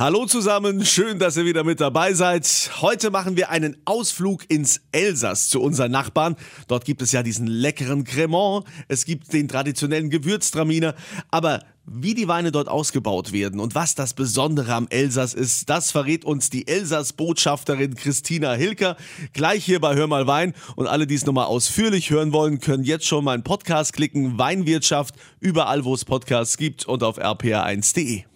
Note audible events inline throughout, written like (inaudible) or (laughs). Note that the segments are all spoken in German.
Hallo zusammen, schön, dass ihr wieder mit dabei seid. Heute machen wir einen Ausflug ins Elsass zu unseren Nachbarn. Dort gibt es ja diesen leckeren Cremant, es gibt den traditionellen Gewürztraminer, aber wie die Weine dort ausgebaut werden und was das Besondere am Elsass ist, das verrät uns die Elsass-Botschafterin Christina Hilker gleich hier bei Hör mal Wein. Und alle, die es nochmal ausführlich hören wollen, können jetzt schon meinen Podcast klicken, Weinwirtschaft, überall wo es Podcasts gibt und auf rpa1.de.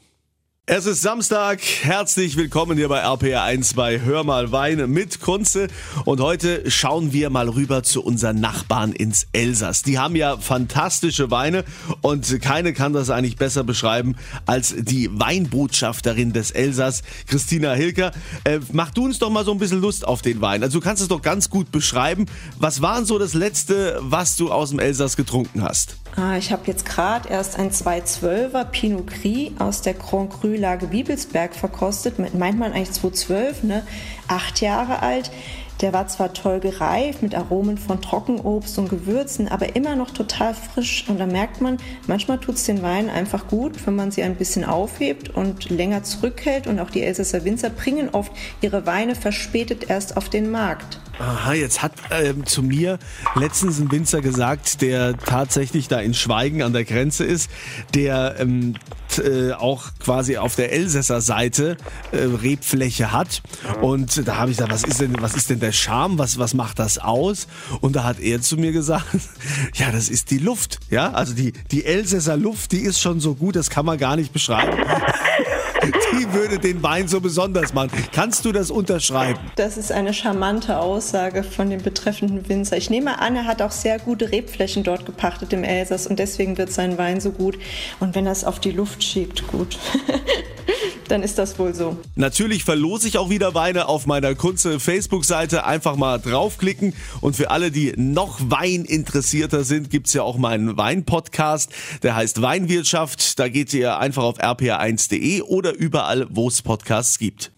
Es ist Samstag, herzlich willkommen hier bei RPR1 bei Hör mal Wein mit Kunze und heute schauen wir mal rüber zu unseren Nachbarn ins Elsass. Die haben ja fantastische Weine und keine kann das eigentlich besser beschreiben als die Weinbotschafterin des Elsass, Christina Hilker. Äh, mach du uns doch mal so ein bisschen Lust auf den Wein. Also du kannst es doch ganz gut beschreiben. Was war so das letzte, was du aus dem Elsass getrunken hast? Ah, ich habe jetzt gerade erst ein 212er Pinot Gris aus der Grand Cru Lage Bibelsberg verkostet. Meint man eigentlich 212, ne? Acht Jahre alt. Der war zwar toll gereift mit Aromen von Trockenobst und Gewürzen, aber immer noch total frisch. Und da merkt man, manchmal tut es den Wein einfach gut, wenn man sie ein bisschen aufhebt und länger zurückhält. Und auch die Elsässer Winzer bringen oft ihre Weine verspätet erst auf den Markt. Aha, jetzt hat ähm, zu mir letztens ein Winzer gesagt, der tatsächlich da in Schweigen an der Grenze ist, der ähm, äh, auch quasi auf der Elsässer Seite äh, Rebfläche hat. Und da habe ich gesagt, was ist denn, was ist denn der Charme? Was, was macht das aus? Und da hat er zu mir gesagt, (laughs) ja, das ist die Luft. Ja, also die, die Elsässer Luft, die ist schon so gut, das kann man gar nicht beschreiben. (laughs) (laughs) die würde den Wein so besonders machen. Kannst du das unterschreiben? Das ist eine charmante Aussage von dem betreffenden Winzer. Ich nehme an, er hat auch sehr gute Rebflächen dort gepachtet im Elsass und deswegen wird sein Wein so gut. Und wenn er es auf die Luft schiebt, gut. (laughs) dann ist das wohl so. Natürlich verlose ich auch wieder Weine auf meiner Kunze Facebook-Seite. Einfach mal draufklicken. Und für alle, die noch weininteressierter sind, gibt's ja auch meinen Wein-Podcast. Der heißt Weinwirtschaft. Da geht ihr einfach auf rpa1.de oder überall, wo es Podcasts gibt.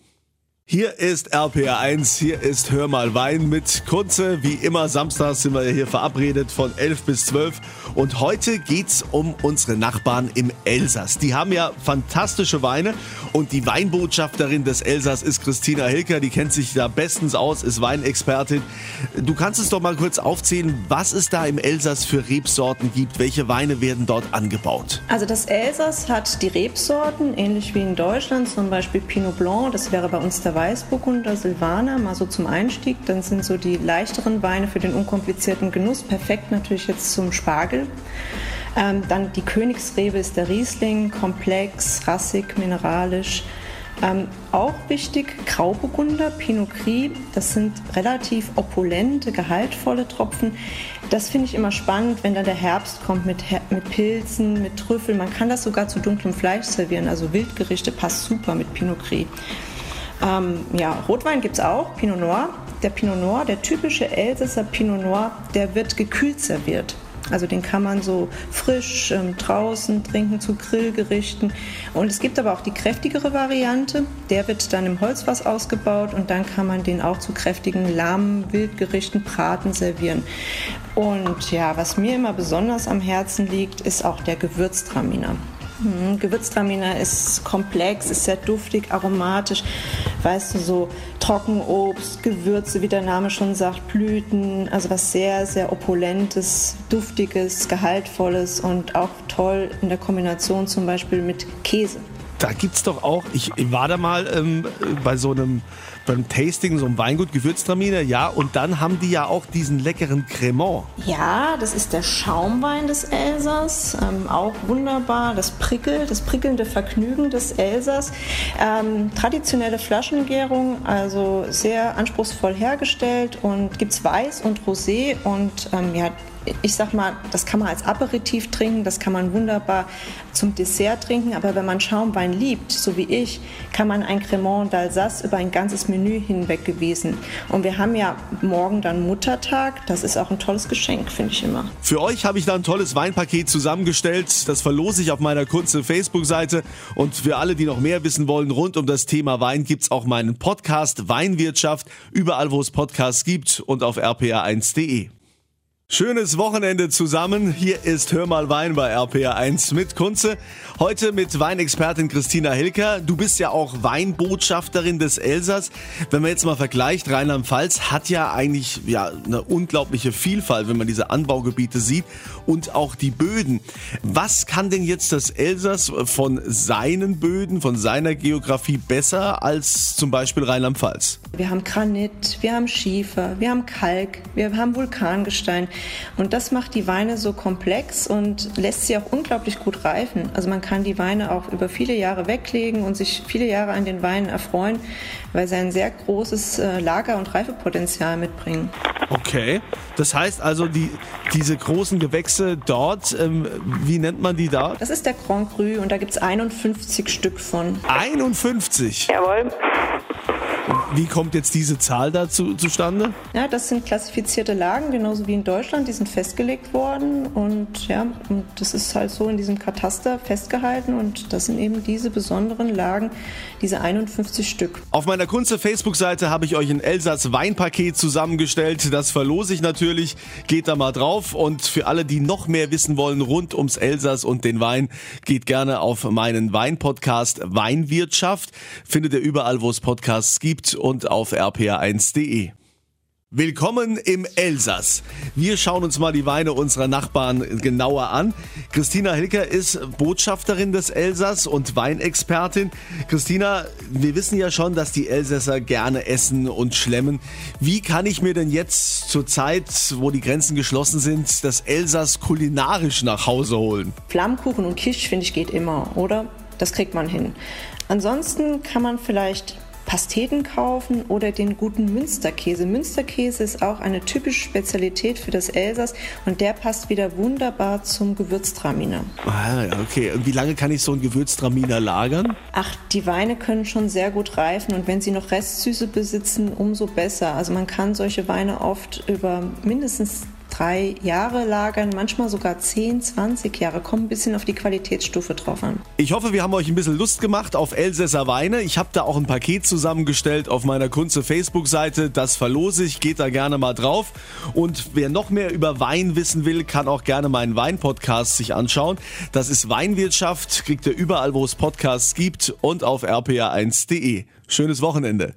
Hier ist RPR1, hier ist Hör mal Wein mit Kunze. Wie immer, samstags sind wir hier verabredet von 11 bis 12. Und heute geht's um unsere Nachbarn im Elsass. Die haben ja fantastische Weine und die Weinbotschafterin des Elsass ist Christina Hilker. Die kennt sich da bestens aus, ist Weinexpertin. Du kannst es doch mal kurz aufzählen, was es da im Elsass für Rebsorten gibt. Welche Weine werden dort angebaut? Also das Elsass hat die Rebsorten, ähnlich wie in Deutschland, zum Beispiel Pinot Blanc, das wäre bei uns der Weißburgunder Silvaner, mal so zum Einstieg. Dann sind so die leichteren Weine für den unkomplizierten Genuss. Perfekt natürlich jetzt zum Spargel. Ähm, dann die Königsrebe ist der Riesling, komplex, rassig, mineralisch. Ähm, auch wichtig, Grauburgunder, Pinot Gris, das sind relativ opulente, gehaltvolle Tropfen. Das finde ich immer spannend, wenn dann der Herbst kommt mit, mit Pilzen, mit Trüffeln. Man kann das sogar zu dunklem Fleisch servieren, also Wildgerichte passt super mit Pinot Gris. Ähm, ja, Rotwein gibt es auch, Pinot Noir. Der Pinot Noir, der typische Elsässer Pinot Noir, der wird gekühlt serviert. Also den kann man so frisch ähm, draußen trinken zu Grillgerichten. Und es gibt aber auch die kräftigere Variante. Der wird dann im Holzfass ausgebaut und dann kann man den auch zu kräftigen lahmen Wildgerichten braten servieren. Und ja, was mir immer besonders am Herzen liegt, ist auch der Gewürztraminer. Mhm, Gewürztraminer ist komplex, ist sehr duftig, aromatisch. Weißt du, so Trockenobst, Gewürze, wie der Name schon sagt, Blüten, also was sehr, sehr opulentes, duftiges, gehaltvolles und auch toll in der Kombination zum Beispiel mit Käse. Da gibt es doch auch, ich war da mal ähm, bei so einem beim Tasting so ein Weingut Gewürztraminer, ja, und dann haben die ja auch diesen leckeren Cremant. Ja, das ist der Schaumwein des Elsass, ähm, auch wunderbar, das Prickel, das prickelnde Vergnügen des Elsass. Ähm, traditionelle Flaschengärung, also sehr anspruchsvoll hergestellt und gibt es Weiß und Rosé und ähm, ja, ich sag mal, das kann man als Aperitif trinken, das kann man wunderbar zum Dessert trinken, aber wenn man Schaumwein liebt, so wie ich, kann man ein Cremant d'Alsace über ein ganzes Menü hinweg gewesen. Und wir haben ja morgen dann Muttertag, das ist auch ein tolles Geschenk, finde ich immer. Für euch habe ich da ein tolles Weinpaket zusammengestellt, das verlose ich auf meiner Kunze Facebook-Seite und für alle, die noch mehr wissen wollen rund um das Thema Wein, gibt es auch meinen Podcast Weinwirtschaft, überall wo es Podcasts gibt und auf rpa1.de. Schönes Wochenende zusammen. Hier ist Hör mal Wein bei RPR1 mit Kunze. Heute mit Weinexpertin Christina Hilker. Du bist ja auch Weinbotschafterin des Elsass. Wenn man jetzt mal vergleicht, Rheinland-Pfalz hat ja eigentlich ja eine unglaubliche Vielfalt, wenn man diese Anbaugebiete sieht und auch die Böden. Was kann denn jetzt das Elsass von seinen Böden, von seiner Geografie besser als zum Beispiel Rheinland-Pfalz? Wir haben Granit, wir haben Schiefer, wir haben Kalk, wir haben Vulkangestein. Und das macht die Weine so komplex und lässt sie auch unglaublich gut reifen. Also man kann die Weine auch über viele Jahre weglegen und sich viele Jahre an den Weinen erfreuen, weil sie ein sehr großes äh, Lager- und Reifepotenzial mitbringen. Okay, das heißt also, die, diese großen Gewächse dort, ähm, wie nennt man die da? Das ist der Grand Cru und da gibt es 51 Stück von. 51? Jawohl. Wie kommt jetzt diese Zahl dazu zustande? Ja, das sind klassifizierte Lagen, genauso wie in Deutschland. Die sind festgelegt worden und ja, und das ist halt so in diesem Kataster festgehalten und das sind eben diese besonderen Lagen, diese 51 Stück. Auf meiner Kunze Facebook-Seite habe ich euch ein Elsass Weinpaket zusammengestellt. Das verlose ich natürlich. Geht da mal drauf und für alle, die noch mehr wissen wollen rund ums Elsass und den Wein, geht gerne auf meinen Weinpodcast Weinwirtschaft. Findet ihr überall, wo es Podcasts gibt und auf rpa1.de. Willkommen im Elsass. Wir schauen uns mal die Weine unserer Nachbarn genauer an. Christina Hilker ist Botschafterin des Elsass und Weinexpertin. Christina, wir wissen ja schon, dass die Elsässer gerne essen und schlemmen. Wie kann ich mir denn jetzt zur Zeit, wo die Grenzen geschlossen sind, das Elsass kulinarisch nach Hause holen? Flammkuchen und Kisch, finde ich, geht immer, oder? Das kriegt man hin. Ansonsten kann man vielleicht Pasteten kaufen oder den guten Münsterkäse. Münsterkäse ist auch eine typische Spezialität für das Elsass und der passt wieder wunderbar zum Gewürztraminer. Ah, okay. Und wie lange kann ich so einen Gewürztraminer lagern? Ach, die Weine können schon sehr gut reifen und wenn sie noch Restsüße besitzen, umso besser. Also man kann solche Weine oft über mindestens drei Jahre lagern, manchmal sogar 10, 20 Jahre. Kommt ein bisschen auf die Qualitätsstufe drauf an. Ich hoffe, wir haben euch ein bisschen Lust gemacht auf Elsässer Weine. Ich habe da auch ein Paket zusammengestellt auf meiner Kunze Facebook-Seite. Das verlose ich, geht da gerne mal drauf. Und wer noch mehr über Wein wissen will, kann auch gerne meinen Wein-Podcast sich anschauen. Das ist Weinwirtschaft, kriegt ihr überall, wo es Podcasts gibt und auf rpa1.de. Schönes Wochenende.